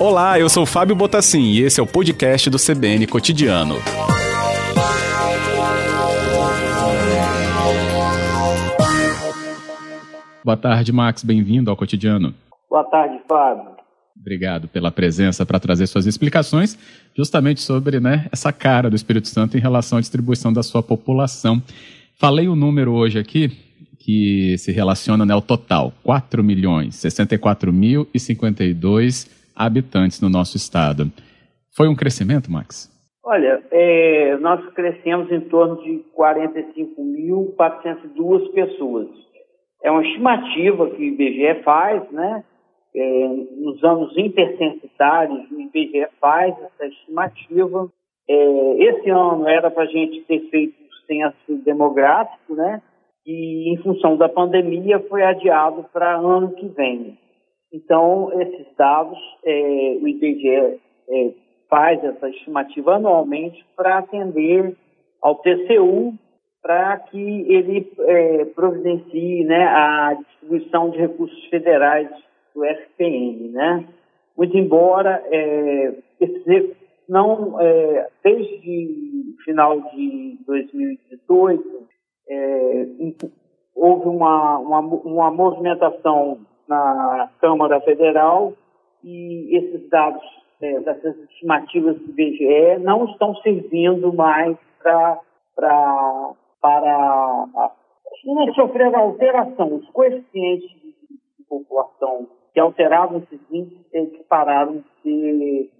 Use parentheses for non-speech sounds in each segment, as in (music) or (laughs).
Olá, eu sou Fábio Botassin e esse é o podcast do CBN Cotidiano. Boa tarde, Max. Bem-vindo ao Cotidiano. Boa tarde, Fábio. Obrigado pela presença para trazer suas explicações justamente sobre né, essa cara do Espírito Santo em relação à distribuição da sua população. Falei o um número hoje aqui que se relaciona né, ao total, 4 milhões 64 mil e 52 habitantes no nosso estado. Foi um crescimento, Max? Olha, é, nós crescemos em torno de 45.402 pessoas. É uma estimativa que o IBGE faz, né? É, nos anos intercensitários, o IBGE faz essa estimativa. É, esse ano era para a gente ter feito o censo demográfico, né? E em função da pandemia foi adiado para ano que vem. Então, esses dados, é, o IBGE é, faz essa estimativa anualmente para atender ao TCU, para que ele é, providencie né, a distribuição de recursos federais do FPM. Né? Muito embora é, não, é, desde final de 2018, é, houve uma, uma, uma movimentação na Câmara Federal e esses dados é, dessas estimativas do IBGE não estão servindo mais pra, pra, para sofrer alteração. Os coeficientes de população que alteravam esses índices eles pararam de ser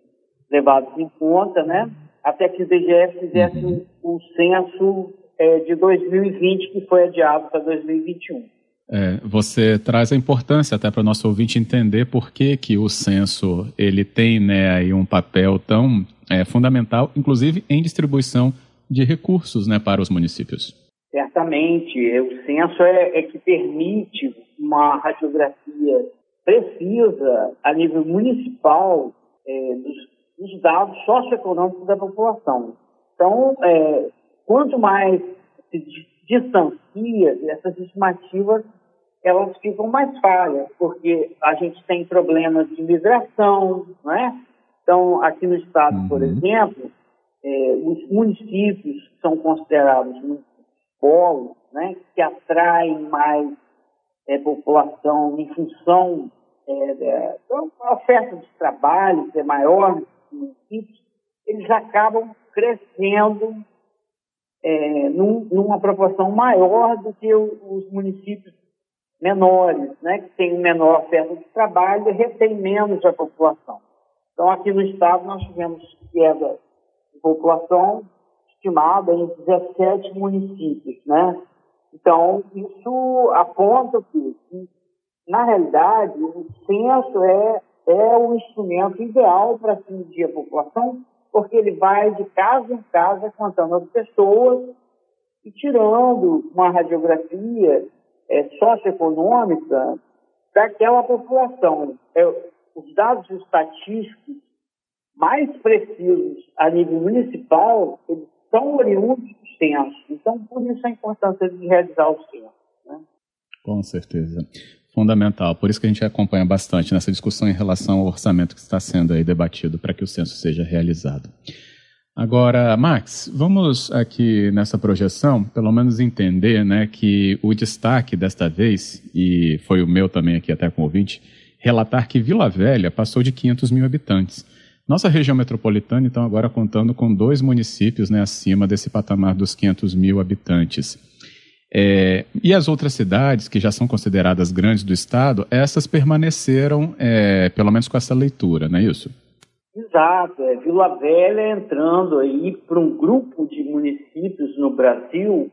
levados em conta, né? até que o IBGE fizesse o censo é, de 2020, que foi adiado para 2021. É, você traz a importância até para o nosso ouvinte entender por que, que o censo ele tem né, aí um papel tão é, fundamental, inclusive em distribuição de recursos né, para os municípios. Certamente, o censo é, é que permite uma radiografia precisa a nível municipal é, dos, dos, dados socioeconômicos da população. Então, é, quanto mais se distancia dessas estimativas elas ficam mais falhas, porque a gente tem problemas de migração, não é? Então, aqui no estado, uhum. por exemplo, é, os municípios que são considerados polos, né, que atraem mais é, população em função é, da então, oferta de trabalho, que é maior nos municípios, eles acabam crescendo é, num, numa proporção maior do que os municípios menores, né, que têm menor oferta de trabalho e retém menos a população. Então, aqui no estado, nós tivemos queda de população estimada em 17 municípios, né? Então, isso aponta que, na realidade, o censo é, é o instrumento ideal para se medir a população, porque ele vai de casa em casa contando as pessoas e tirando uma radiografia é, socioeconômica daquela população. É, os dados estatísticos mais precisos a nível municipal, eles são oriundos do censo. Então, por isso a importância de realizar o censo. Né? Com certeza. Fundamental. Por isso que a gente acompanha bastante nessa discussão em relação ao orçamento que está sendo aí debatido para que o censo seja realizado. Agora, Max, vamos aqui nessa projeção, pelo menos entender né, que o destaque desta vez, e foi o meu também aqui até com o ouvinte, relatar que Vila Velha passou de 500 mil habitantes. Nossa região metropolitana, então, agora contando com dois municípios né, acima desse patamar dos 500 mil habitantes. É, e as outras cidades, que já são consideradas grandes do estado, essas permaneceram, é, pelo menos com essa leitura, não é isso? Exato, é Vila Velha entrando aí para um grupo de municípios no Brasil,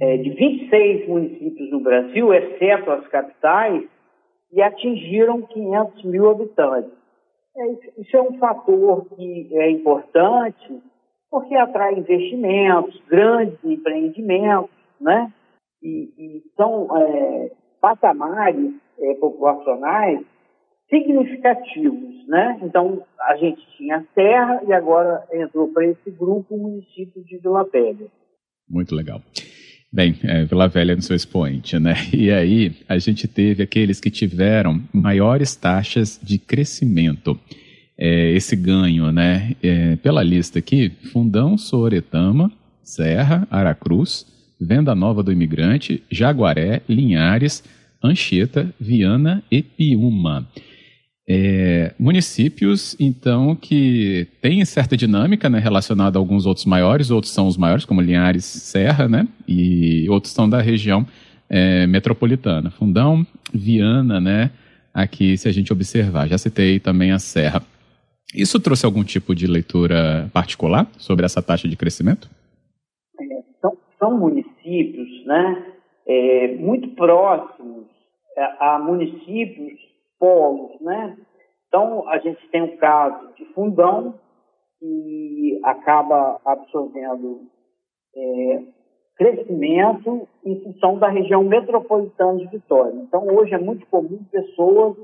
é, de 26 municípios no Brasil, exceto as capitais, e atingiram 500 mil habitantes. É, isso é um fator que é importante, porque atrai investimentos, grandes empreendimentos, né? E, e são é, patamares é, populacionais significativos, né? Então, a gente tinha terra e agora entrou para esse grupo o município de Vila Velha. Muito legal. Bem, é, Vila Velha no seu expoente, né? (laughs) E aí a gente teve aqueles que tiveram maiores taxas de crescimento. é, esse ganho, né? É, pela lista aqui, Fundão, Soretama, Serra, Aracruz, Venda Nova do Imigrante, Jaguaré, Linhares, Anchieta, Viana e Piúma. É, municípios, então, que têm certa dinâmica né, relacionada a alguns outros maiores, outros são os maiores, como Linhares, Serra, né, e outros são da região é, metropolitana. Fundão, Viana, né, aqui se a gente observar. Já citei também a Serra. Isso trouxe algum tipo de leitura particular sobre essa taxa de crescimento? É, são, são, municípios né, é, muito próximos a, a municípios polos, né? Então, a gente tem o caso de Fundão, que acaba absorvendo é, crescimento em função da região metropolitana de Vitória. Então, hoje é muito comum pessoas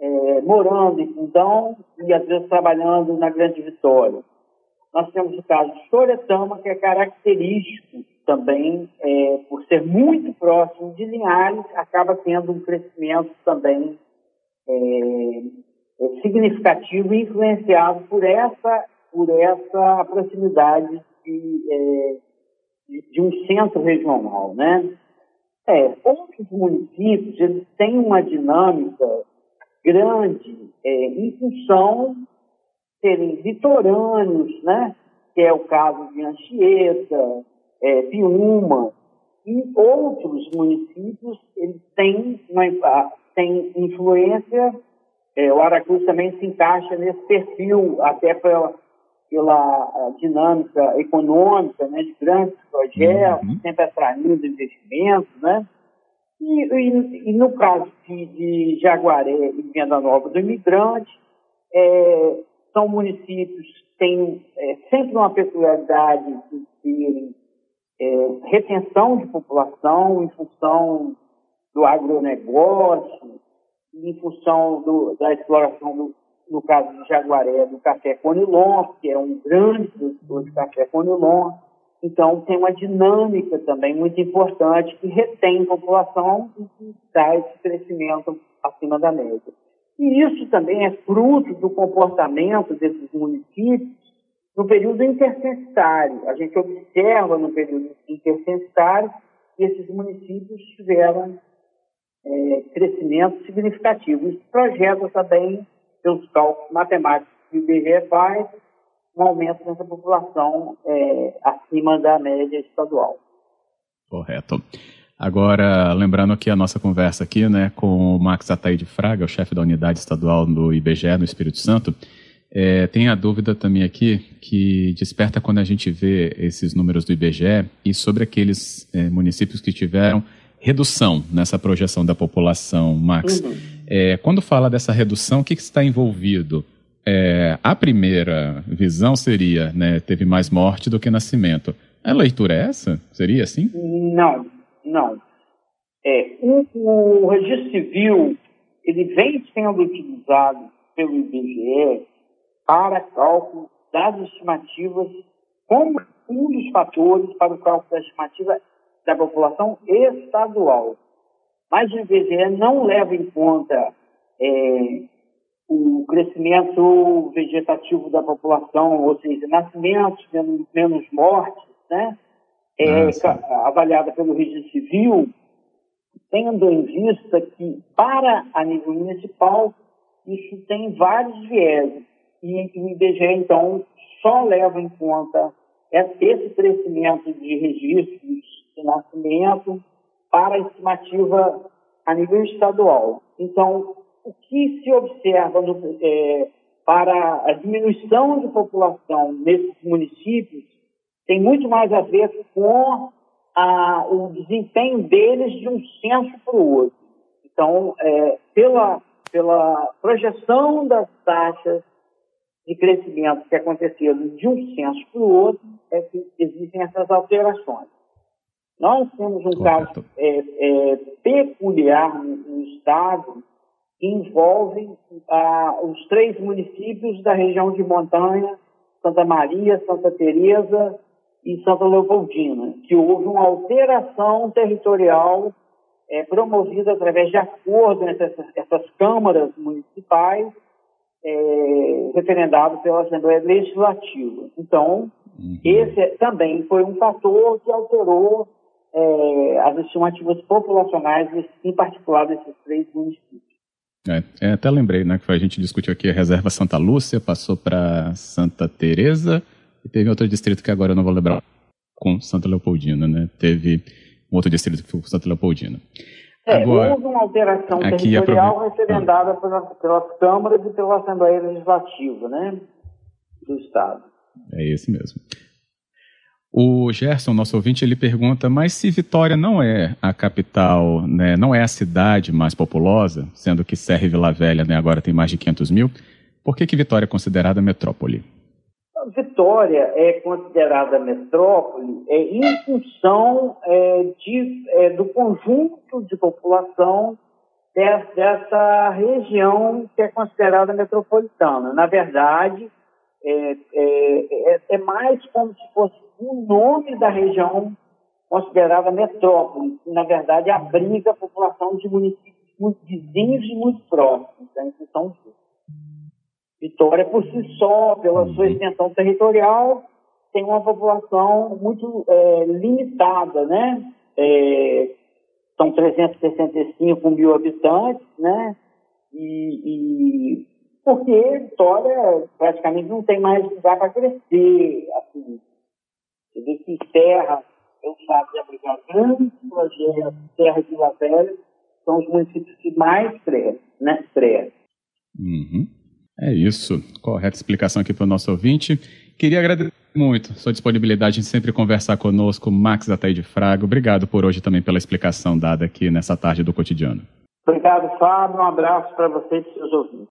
é, morando em Fundão e, às vezes, trabalhando na Grande Vitória. Nós temos o caso de Soretama, que é característico também, é, por ser muito próximo de Linhares, acaba tendo um crescimento também é, é significativo e influenciado por essa, por essa proximidade de, é, de, de, um centro regional, né? É, outros municípios eles têm uma dinâmica grande é, em função serem litorâneos, né? Que é o caso de Anchieta, é, Piúma, e outros municípios eles têm uma, tem influência, é, o Aracruz também se encaixa nesse perfil, até pela, pela dinâmica econômica, né, de grandes projetos, uhum. sempre atraindo investimentos, né? E, e, e no caso de, de, Jaguaré e Venda Nova do Imigrante, é, são municípios que têm é, sempre uma peculiaridade de terem é, retenção de população em função do agronegócio, em função do, da exploração, do, no caso de Jaguaré, do café Conilon, que é um grande produtor de café Conilon. Então, tem uma dinâmica também muito importante que retém população e que dá esse crescimento acima da média. E isso também é fruto do comportamento desses municípios no período intercensário. A gente observa no período intercensário que esses municípios tiveram é, crescimento significativo. Isso projeta também, pelos cálculos matemáticos que o IBGE faz, um aumento nessa população é, acima da média estadual. Correto. Agora, lembrando aqui a nossa conversa aqui, né, com o Max Ataíde Fraga, o chefe da unidade estadual do IBGE no Espírito Santo, é, tem a dúvida também aqui que desperta quando a gente vê esses números do IBGE e sobre aqueles é, municípios que tiveram redução nessa projeção da população, Max. Uhum. É, quando fala dessa redução, o que, que está envolvido? É, a primeira visão seria, né, teve mais morte do que nascimento. A leitura é essa? Seria assim? Não, não. É, o, o registro civil ele vem sendo utilizado pelo IBGE para cálculo das estimativas como um dos fatores para o cálculo da estimativa da população estadual. Mas o IBGE não leva em conta é, o crescimento vegetativo da população, ou seja, nascimentos, menos, menos mortes, né? É, avaliada pelo registro civil, tendo em vista que, para a nível municipal, isso tem vários viés. E o IBGE, então, só leva em conta esse crescimento de registros de nascimento para a estimativa a nível estadual. Então, o que se observa no, é, para a diminuição de população nesses municípios tem muito mais a ver com a, o desempenho deles de um censo para o outro. Então, é, pela, pela projeção das taxas de crescimento que aconteceram de um censo para o outro, é que existem essas alterações. Nós temos um Correto. caso é, é, peculiar no, no, Estado que envolve ah, os três municípios da região de montanha, Santa Maria, Santa Teresa e Santa Leopoldina, que houve uma alteração territorial é, promovida através de acordo entre essas, essas câmaras municipais é, referendado pela Assembleia Legislativa. Então, uhum. esse é, também foi um fator que alterou é, as estimativas populacionais, em particular desses três municípios. É, é, até lembrei, né, que a gente discutiu aqui a reserva Santa Lúcia, passou para Santa Teresa e teve outro distrito que agora eu não vou lembrar com Santa Leopoldina, né? Teve um outro distrito que foi Santa Leopoldina. É, agora, houve uma alteração territorial referendada pela, pelas câmaras e pela Assembleia Legislativa, né, do Estado. É esse mesmo. O Gerson, nosso ouvinte, ele pergunta: mas se Vitória não é a capital, né, não é a cidade mais populosa, sendo que Serra e Vila Velha né, agora tem mais de 500 mil, por que, que Vitória é considerada metrópole? Vitória é considerada metrópole é, em função é, de, é, do conjunto de população dessa região que é considerada metropolitana. Na verdade, é, é, é, é mais como se fosse o nome da região considerada metrópole, que na verdade abriga a população de municípios muito vizinhos e muito próximos, né, em função disso. Vitória, por si só, pela sua uhum. extensão territorial, tem uma população muito é, limitada, né? É, são 365 mil habitantes, né? E, e, porque Vitória praticamente não tem mais lugar para crescer, assim. Você vê que Serra é usado de abrigar grandes projetos, Serra de Vila Velha, são os municípios que mais crescem, né? Crescem. Uhum. É isso. Correta explicação aqui para o nosso ouvinte. Queria agradecer muito sua disponibilidade em sempre conversar conosco, Max Ataíde Fraga. Obrigado por hoje também pela explicação dada aqui nessa tarde do cotidiano. Obrigado, Fábio. Um abraço para você e seus ouvintes.